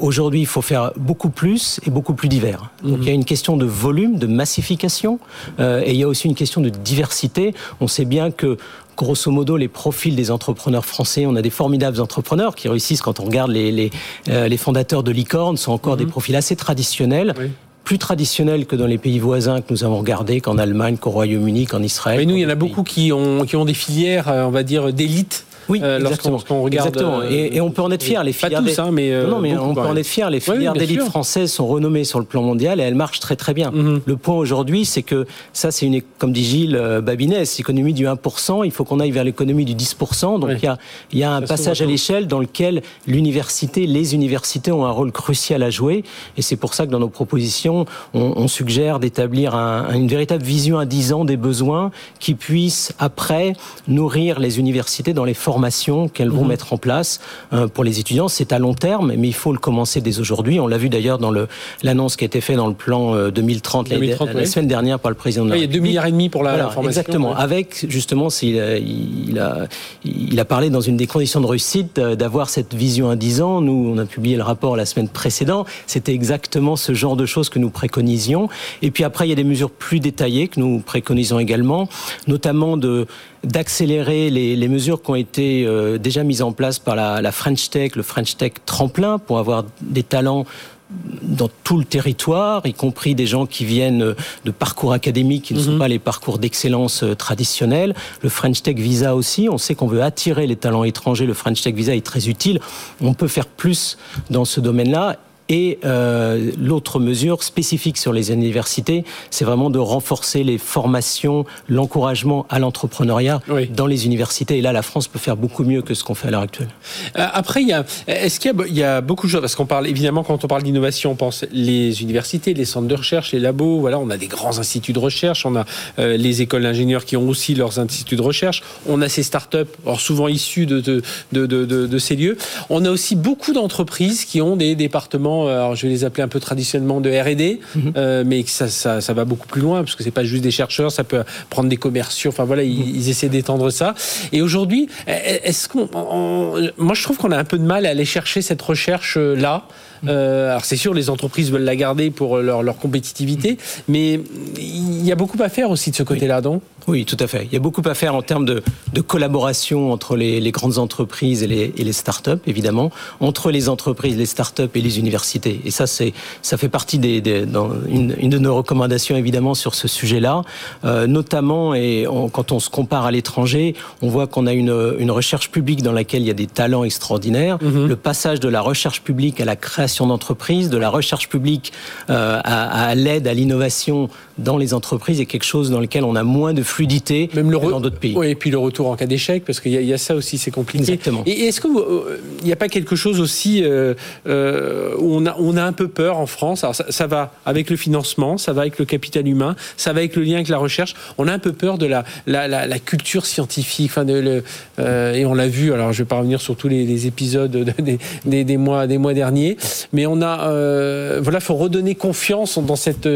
G: Aujourd'hui, il faut faire beaucoup plus et beaucoup plus divers. Donc il y a une question de volume, de massification, et il y a aussi une question de diversité on sait bien que grosso modo, les profils des entrepreneurs français, on a des formidables entrepreneurs qui réussissent quand on regarde les, les, euh, fondateurs de licorne, sont encore des mhm. profils assez traditionnels. plus traditionnels que dans les pays voisins que nous avons regardés, qu'en Allemagne, qu'au Royaume-Uni, qu'en Israël.
A: Mais nous, il y en a beaucoup qui ont, qui ont des filières, euh, on va dire, d'élite
G: Oui, exactement. On regarde, exactement. Et, on peut en être fier. Les
A: filières pas tous, hein, mais,
G: non, mais on peut en être fier. Les filières d'élite françaises sont renommées sur le plan mondial et elles marchent très très bien. Mhm. Le point aujourd'hui, c'est que ça, c'est une, comme dit Gilles Babinès, économie du 1%. Il faut qu'on aille vers l'économie du 10%. Donc il y a, il y a un passage à l'échelle dans lequel l'université, les universités ont un rôle crucial à jouer. Et c'est pour ça que dans nos propositions, on, suggère d'établir une véritable vision à 10 ans des besoins qui puissent après nourrir les universités dans les formations qu'elles vont mhm. mettre en place euh, pour les étudiants. C'est à long terme, mais il faut le commencer dès aujourd'hui. On l'a vu d'ailleurs dans l'annonce qui a été faite dans le plan 2030, euh, la, semaine dernière par le président de la
A: Il y a 2 milliards et demi pour la, formation.
G: Exactement. Avec justement, il a, il, a, il a parlé dans une des conditions de réussite d'avoir cette vision à 10 ans. Nous, on a publié le rapport la semaine précédente. C'était exactement ce genre de choses que nous préconisions. Et puis après, il y a des mesures plus détaillées que nous préconisons également, notamment de d'accélérer les, les, mesures qui ont été euh, déjà mises en place par la, la French Tech, le French Tech tremplin, pour avoir des talents dans tout le territoire, y compris des gens qui viennent de parcours académiques qui ne sont mhm. pas les parcours d'excellence euh, traditionnels. Le French Tech Visa aussi, on sait qu'on veut attirer les talents étrangers. Le French Tech Visa est très utile. On peut faire plus dans ce domaine-là et euh, l'autre mesure spécifique sur les universités, c'est vraiment de renforcer les formations, l'encouragement à l'entrepreneuriat dans les universités. Et là, la France peut faire beaucoup mieux que ce qu'on fait à l'heure actuelle.
A: Euh, après, il y a, est-ce qu'il y, a, beaucoup de choses? Parce qu'on parle évidemment quand on parle d'innovation, on pense les universités, les centres de recherche, les labos. Voilà, on a des grands instituts de recherche, on a euh, les écoles d'ingénieurs qui ont aussi leurs instituts de recherche. On a ces startups, alors souvent issus de de, de, de, de ces lieux. On a aussi beaucoup d'entreprises qui ont des départements euh, alors je vais les appeler un peu traditionnellement de R&D, mhm. euh, mais ça, ça, ça, va beaucoup plus loin parce que c'est pas juste des chercheurs, ça peut prendre des commerciaux. Enfin voilà, ils, mhm. essaient d'étendre ça. Et aujourd'hui, est-ce qu'on, moi je trouve qu'on a un peu de mal à aller chercher cette recherche là. Mhm. Euh, alors c'est sûr, les entreprises veulent la garder pour leur, leur compétitivité, mais il y a beaucoup à faire aussi de ce côté-là, donc.
G: Oui, tout à fait. Il y a beaucoup à faire en termes de, de collaboration entre les, les, grandes entreprises et les, et les start-up, évidemment, entre les entreprises, les start-up et les universités. Et ça, c'est, ça fait partie des, des dans une, une, de nos recommandations, évidemment, sur ce sujet-là. Euh, notamment, et quand on se compare à l'étranger, on voit qu'on a une, une recherche publique dans laquelle il y a des talents extraordinaires. Mm-hmm. Le passage de la recherche publique à la création d'entreprises, de la recherche publique euh, à, à l'aide à l'innovation dans les entreprises est quelque chose dans lequel on a moins de fluidité Même le dans d'autres pays.
A: Oui, et puis le retour en cas d'échec, parce qu'il y, y, a ça aussi, c'est compliqué.
G: Exactement.
A: Et est-ce qu'il n'y a pas quelque chose aussi euh, euh, où on a, on a un peu peur en France? Alors ça, ça, va avec le financement, ça va avec le capital humain, ça va avec le lien avec la recherche. On a un peu peur de la, la, la, la culture scientifique, enfin de, le, euh, et on l'a vu. Alors je ne vais pas revenir sur tous les, les épisodes de, des, des, des, mois, des mois derniers, mais on a, euh, voilà, faut redonner confiance dans cette,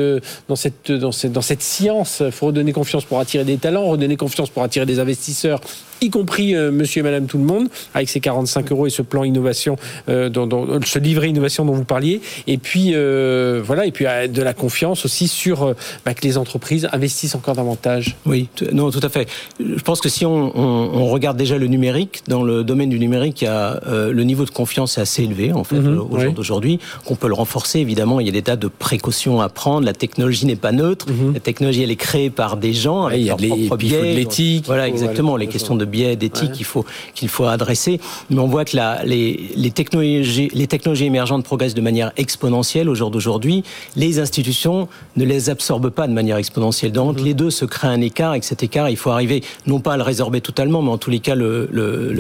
A: dans cette, dans dans cette science. Il faut redonner confiance pour attirer des talents, redonner confiance pour attirer des investisseurs y compris euh, monsieur et madame tout le monde, avec ces 45 euros et ce plan innovation, euh, dans, dans, ce livret innovation dont vous parliez. Et puis, euh, voilà, et puis de la confiance aussi sur bah, que les entreprises investissent encore davantage.
G: Oui, non, tout à fait. Je pense que si on, on, on regarde déjà le numérique, dans le domaine du numérique, il y a, le niveau de confiance est assez élevé, en fait, mm-hmm, au jour d'aujourd'hui, qu'on peut le renforcer. Évidemment, il y a des tas de précautions à prendre. La technologie n'est pas neutre. Mm-hmm. La technologie, elle est créée par des gens, avec
A: il y a
G: leur propre biais.
A: l'éthique.
G: Voilà, exactement. les questions de biais d'éthique qu'il faut qu'il faut adresser. Mais on voit que la, les, les, technologies les technologies émergentes progressent de manière exponentielle au jour d'aujourd'hui. Les institutions ne les absorbent pas de manière exponentielle. Donc mm-hmm. les deux se créent un écart et que cet écart, il faut arriver non pas à le résorber totalement, mais en tous les cas le le,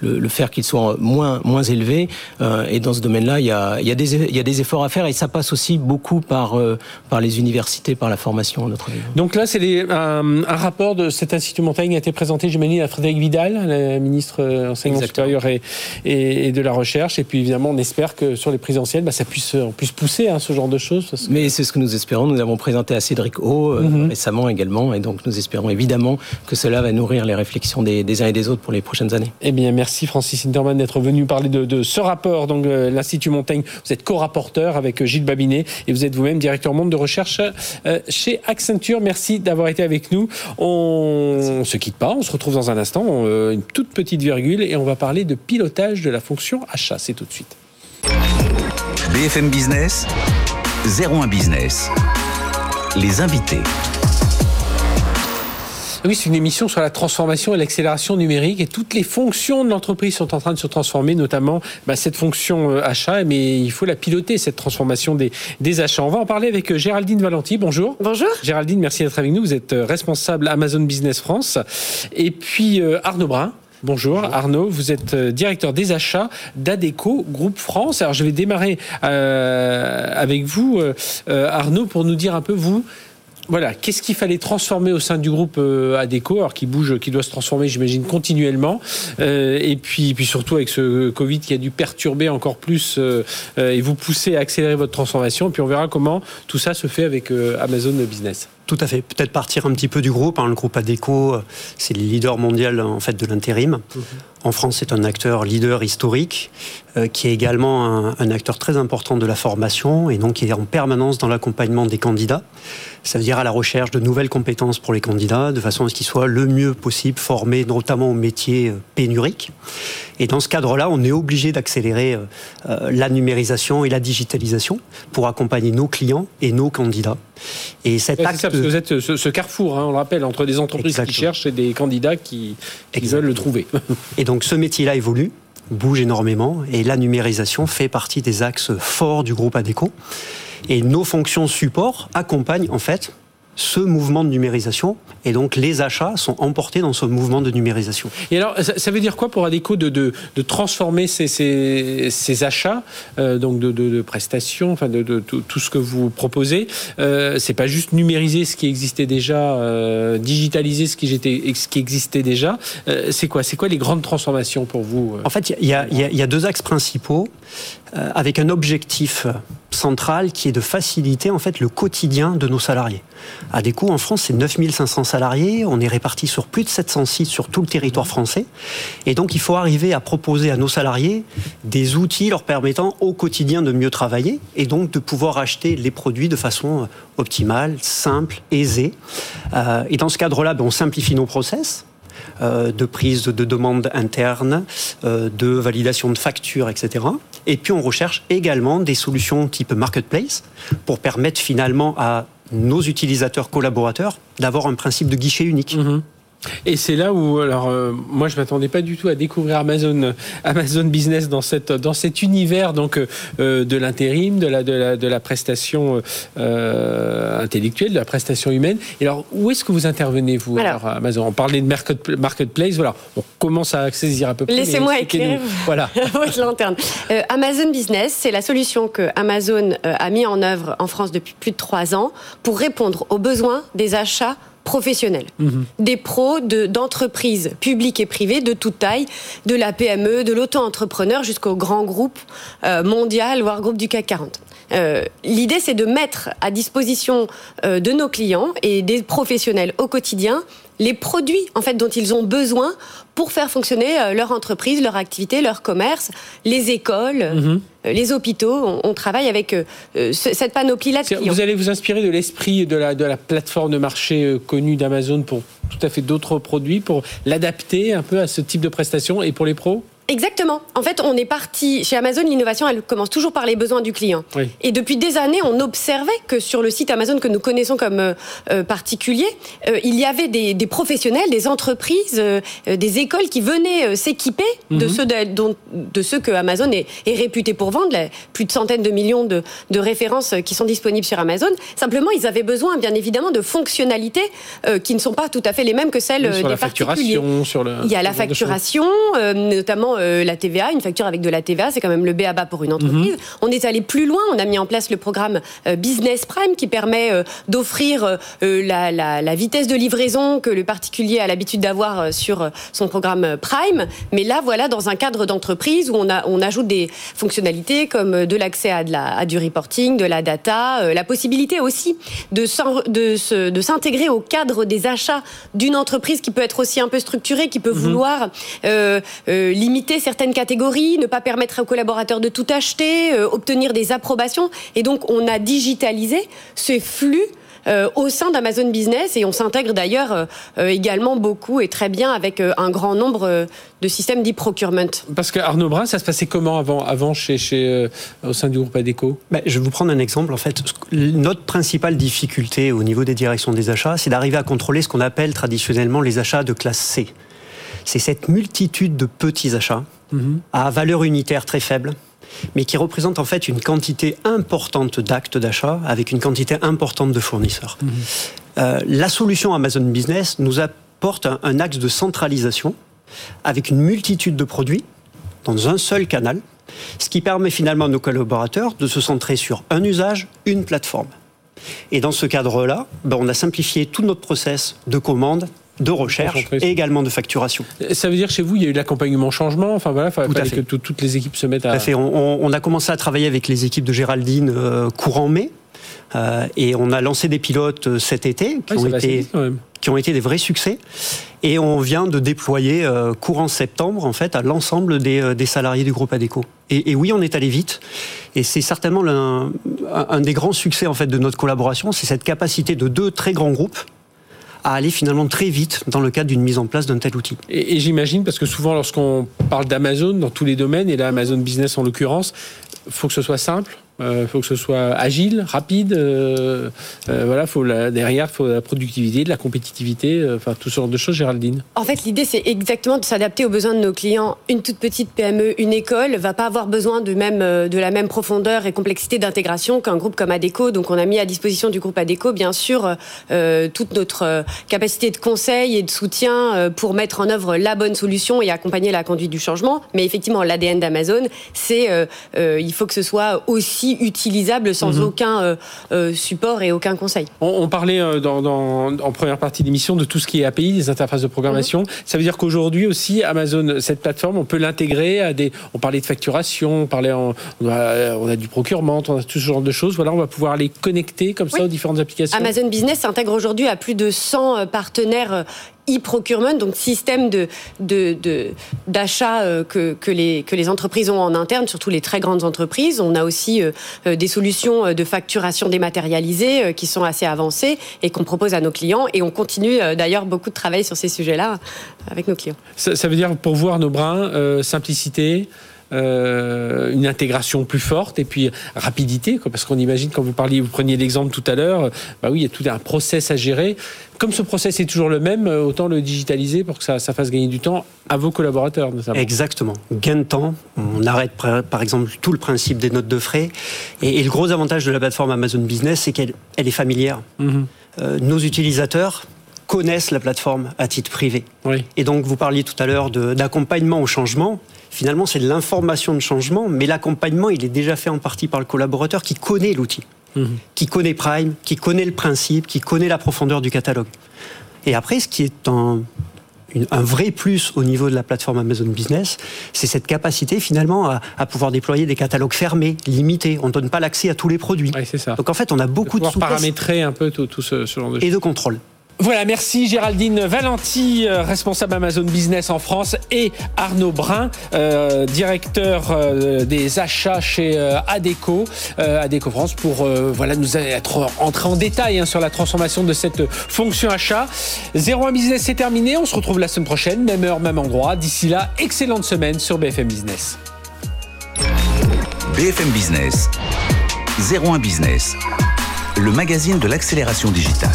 G: le, le faire qu'il soit moins moins élevé. Euh, et dans ce domaine-là, il y a il y a des il y a des efforts à faire et ça passe aussi beaucoup par euh, par les universités, par la formation à notre niveau.
A: Donc là, c'est un, un, rapport de cet institut Montaigne a été présenté, j'imagine, à Frédéric Vidal la ministre enseignement supérieur et, et, de la recherche. Et puis évidemment, on espère que sur les présentielles, bah, ça puisse, on puisse pousser hein, ce genre de choses.
G: Mais c'est ce que nous espérons. Nous avons présenté à Cédric O euh, mhm. récemment également. Et donc nous espérons évidemment que cela va nourrir les réflexions des, des uns et des autres pour les prochaines années.
A: Eh bien, merci Francis Hinterman d'être venu parler de, de, ce rapport. Donc euh, l'Institut Montaigne, vous êtes co-rapporteur avec euh, Gilles Babinet et vous êtes vous-même directeur monde de recherche euh, chez Accenture. Merci d'avoir été avec nous. On ne se quitte pas, on se retrouve dans un instant. Euh, une toute petite virgule et on va parler de pilotage de la fonction achat. C'est tout de suite.
B: BFM Business, 01 Business, les invités.
A: Oui, c'est une émission sur la transformation et l'accélération numérique et toutes les fonctions de l'entreprise sont en train de se transformer, notamment bah, cette fonction euh, achat, mais il faut la piloter, cette transformation des, des achats. On va en parler avec euh, Géraldine Valenti. Bonjour.
H: Bonjour.
A: Géraldine, merci d'être avec nous. Vous êtes euh, responsable Amazon Business France. Et puis Arnaud Brun. Bonjour. Arnaud, vous êtes directeur des achats d'Adeco Groupe France. Alors je vais démarrer avec vous, Arnaud, pour nous dire un peu vous voilà, qu'est-ce qu'il fallait transformer au sein du groupe euh, Adeco, alors qui bouge, qui doit se transformer, j'imagine, continuellement, euh, et puis, puis surtout avec ce Covid qui a dû perturber encore plus euh, et vous pousser à accélérer votre transformation. Et puis on verra comment tout ça se fait avec Amazon Business.
I: Tout à fait. Peut-être partir un petit peu du groupe. Hein. Le groupe Adeco, c'est le leader mondial en fait de l'intérim. Mhm. En France, c'est un acteur leader historique, qui est également un, un, acteur très important de la formation et donc qui est en permanence dans l'accompagnement des candidats. Ça veut dire à la recherche de nouvelles compétences pour les candidats, de façon à ce qu'ils soient le mieux possible formés, notamment aux métiers euh, pénuriques. Et dans ce cadre-là, on est obligé d'accélérer euh, euh, la numérisation et la digitalisation pour accompagner nos clients et nos candidats.
A: Et cet acte... que vous êtes ce, carrefour, hein, on le rappelle, entre des entreprises qui cherchent et des candidats qui, qui veulent le trouver. [laughs]
I: et donc ce métier-là évolue bouge énormément et la numérisation fait partie des axes forts du groupe ADECO. Et nos fonctions support accompagnent en fait ce mouvement de numérisation et donc les achats sont emportés dans ce mouvement de numérisation.
A: Et alors ça, veut dire quoi pour Adeco de, de, de transformer ces, ces, ces achats euh, donc de, de, prestations, enfin de, tout ce que vous proposez euh, C'est pas juste numériser ce qui existait déjà, euh, digitaliser ce qui, ce qui existait déjà. Euh, c'est quoi C'est quoi les grandes transformations pour vous
I: En fait, il y, y, y a, deux axes principaux avec un objectif central qui est de faciliter en fait le quotidien de nos salariés. À des coûts en France, c'est 9500 salariés, on est répartis sur plus de 700 sites sur tout le territoire français et donc il faut arriver à proposer à nos salariés des outils leur permettant au quotidien de mieux travailler et donc de pouvoir acheter les produits de façon optimale, simple, aisée. Euh, et dans ce cadre-là, ben, on simplifie nos process euh, de prise de demande interne, euh, de validation de factures, etc. Et puis on recherche également des solutions type marketplace pour permettre finalement à nos utilisateurs collaborateurs d'avoir un principe de guichet unique.
A: Mhm. Et c'est là où, alors, euh, moi, je m'attendais pas du tout à découvrir Amazon, Amazon Business dans cette, dans cet univers donc euh, de l'intérim, de la, de la, de la prestation euh, intellectuelle, de la prestation humaine. Et alors, où est-ce que vous intervenez vous alors, Amazon? On parlait de marketplace, voilà, on commence à saisir un peu plus.
H: Laissez-moi éclairer voilà. [laughs] votre lanterne. Amazon Business, c'est la solution que Amazon a mis en œuvre en France depuis plus de trois ans pour répondre aux besoins des achats professionnels, mhm. des pros d'entreprises publiques et privées de toute taille, de la PME, de l'auto-entrepreneur jusqu'au grand groupe euh, mondial, voire groupe du CAC 40. Euh, L'idée, c'est de mettre à disposition euh, de nos clients et des professionnels au quotidien les produits en fait dont ils ont besoin pour faire fonctionner euh, leur entreprise, leur activité, leur commerce, les écoles, mhm. euh, les hôpitaux. On, travaille avec euh, cette panoplie-là
A: Vous allez vous inspirer de l'esprit de la, de la plateforme de marché connue d'Amazon pour tout à fait d'autres produits, pour l'adapter un peu à ce type de prestations et pour les pros?
H: Exactement. En fait, on est parti chez Amazon. L'innovation, elle commence toujours par les besoins du client. Et depuis des années, on observait que sur le site Amazon que nous connaissons comme euh, euh, particulier, euh, il y avait des, professionnels, des entreprises, des écoles qui venaient s'équiper de mhm. ceux de, ceux que Amazon est, réputé pour vendre. plus de centaines de millions de, références qui sont disponibles sur Amazon. Simplement, ils avaient besoin, bien évidemment, de fonctionnalités qui ne sont pas tout à fait les mêmes que celles des particuliers.
A: Sur
H: le, il y a la facturation, notamment euh, la TVA, une facture avec de la TVA, c'est quand même le BABA pour une entreprise. Mhm. On est allé plus loin, on a mis en place le programme euh, Business Prime qui permet euh, d'offrir la, vitesse de livraison que le particulier a l'habitude d'avoir sur son programme Prime. Mais là, voilà, dans un cadre d'entreprise où on, a, on ajoute des fonctionnalités comme de l'accès à, à, du reporting, de la data, la possibilité aussi de, de s'intégrer au cadre des achats d'une entreprise qui peut être aussi un peu structurée, qui peut mhm. vouloir limiter certaines catégories, ne pas permettre aux collaborateurs de tout acheter, euh, obtenir des approbations. Et donc, on a digitalisé ce flux au sein d'Amazon Business et on s'intègre d'ailleurs également beaucoup et très bien avec un grand nombre de systèmes d'e-procurement.
A: Parce que Arnaud Brun, ça se passait comment avant, avant chez, chez, au sein du groupe ADECO
I: ben, Je vais vous prendre un exemple. En fait, notre principale difficulté au niveau des directions des achats, c'est d'arriver à contrôler ce qu'on appelle traditionnellement les achats de classe C. C'est cette multitude de petits achats mhm. à valeur unitaire très faible, mais qui représentent en fait une quantité importante d'actes d'achat avec une quantité importante de fournisseurs. Mhm. Euh, la solution Amazon Business nous apporte un, axe de centralisation avec une multitude de produits dans un seul canal, ce qui permet finalement à nos collaborateurs de se centrer sur un usage, une plateforme. Et dans ce cadre-là, ben, on a simplifié tout notre process de commande, de recherche et également de facturation.
A: Ça veut dire chez vous, il y a eu l'accompagnement changement Enfin voilà, il fallait que toutes les équipes se mettent à.
I: fait. On, a commencé à travailler avec les équipes de Géraldine euh, courant mai. Euh, et on a lancé des pilotes euh, cet été qui, ont été, qui, ont été, des vrais succès. Et on vient de déployer courant septembre en fait à l'ensemble des, des, salariés du groupe Adeco. Et, et, oui, on est allé vite. Et c'est certainement un, un, des grands succès en fait de notre collaboration, c'est cette capacité de deux très grands groupes à aller finalement très vite dans le cadre d'une mise en place d'un tel outil.
A: Et, j'imagine, parce que souvent lorsqu'on parle d'Amazon dans tous les domaines, et là Amazon Business en l'occurrence, il faut que ce soit simple, il euh, faut que ce soit agile, rapide. Euh, euh, voilà, faut derrière, il faut la productivité, de la compétitivité, enfin tout ce genre de choses, Géraldine.
H: En fait, l'idée, c'est exactement de s'adapter aux besoins de nos clients. Une toute petite PME, une école, va pas avoir besoin de, même, de la même profondeur et complexité d'intégration qu'un groupe comme ADECO. Donc, on a mis à disposition du groupe ADECO, bien sûr, toute notre capacité de conseil et de soutien pour mettre en œuvre la bonne solution et accompagner la conduite du changement. Mais effectivement, l'ADN d'Amazon, c'est il faut que ce soit aussi utilisable sans mhm. aucun euh, euh, support et aucun conseil.
A: On, parlait euh, dans, en première partie de l'émission de tout ce qui est API, des interfaces de programmation. Mhm. Ça veut dire qu'aujourd'hui aussi, Amazon, cette plateforme, on peut l'intégrer à des. On parlait de facturation, on parlait on, a, du procurement, on a tout ce genre de choses. Voilà, on va pouvoir les connecter comme ça aux différentes applications.
H: Amazon Business s'intègre aujourd'hui à plus de 100 partenaires e-procurement, donc système de, d'achat euh, que, que, les, que les entreprises ont en interne, surtout les très grandes entreprises. On a aussi euh, euh, des solutions de facturation dématérialisée qui sont assez avancées et qu'on propose à nos clients. Et on continue d'ailleurs beaucoup de travail sur ces sujets-là avec nos clients.
A: Ça, veut dire pour voir nos brins, simplicité, euh, une intégration plus forte et puis rapidité, quoi, parce qu'on imagine quand vous parliez, vous preniez l'exemple tout à l'heure, bah oui, il y a tout un process à gérer. Comme ce process est toujours le même, euh, autant le digitaliser pour que ça, ça fasse gagner du temps à vos collaborateurs, notamment.
I: Exactement. Gain de temps. On arrête, par exemple, tout le principe des notes de frais. Et, le gros avantage de la plateforme Amazon Business, c'est qu'elle elle est familière. Mhm. Euh, nos utilisateurs, connaissent la plateforme à titre privé. Oui. Et donc, vous parliez tout à l'heure d'accompagnement au changement finalement, c'est de l'information de changement, mais l'accompagnement, il est déjà fait en partie par le collaborateur qui connaît l'outil, mhm. qui connaît Prime, qui connaît le principe, qui connaît la profondeur du catalogue. Et après, ce qui est un, vrai plus au niveau de la plateforme Amazon Business, c'est cette capacité finalement à, pouvoir déployer des catalogues fermés, limités. On ne donne pas l'accès à tous les produits.
A: c'est ça.
I: Donc en fait, on a beaucoup de, de
A: paramétrer un peu tout, ce, genre de
I: Et de contrôle.
A: Voilà, merci Géraldine Valenti, euh, responsable Amazon Business en France, et Arnaud Brun, euh, directeur euh, des achats chez Adeco, Adeco France, pour voilà nous être entré en détail hein, sur la transformation de cette fonction achat. 01 Business c'est terminé, on se retrouve la semaine prochaine, même heure, même endroit. D'ici là, excellente semaine sur BFM Business.
B: BFM Business, 01 Business, le magazine de l'accélération digitale.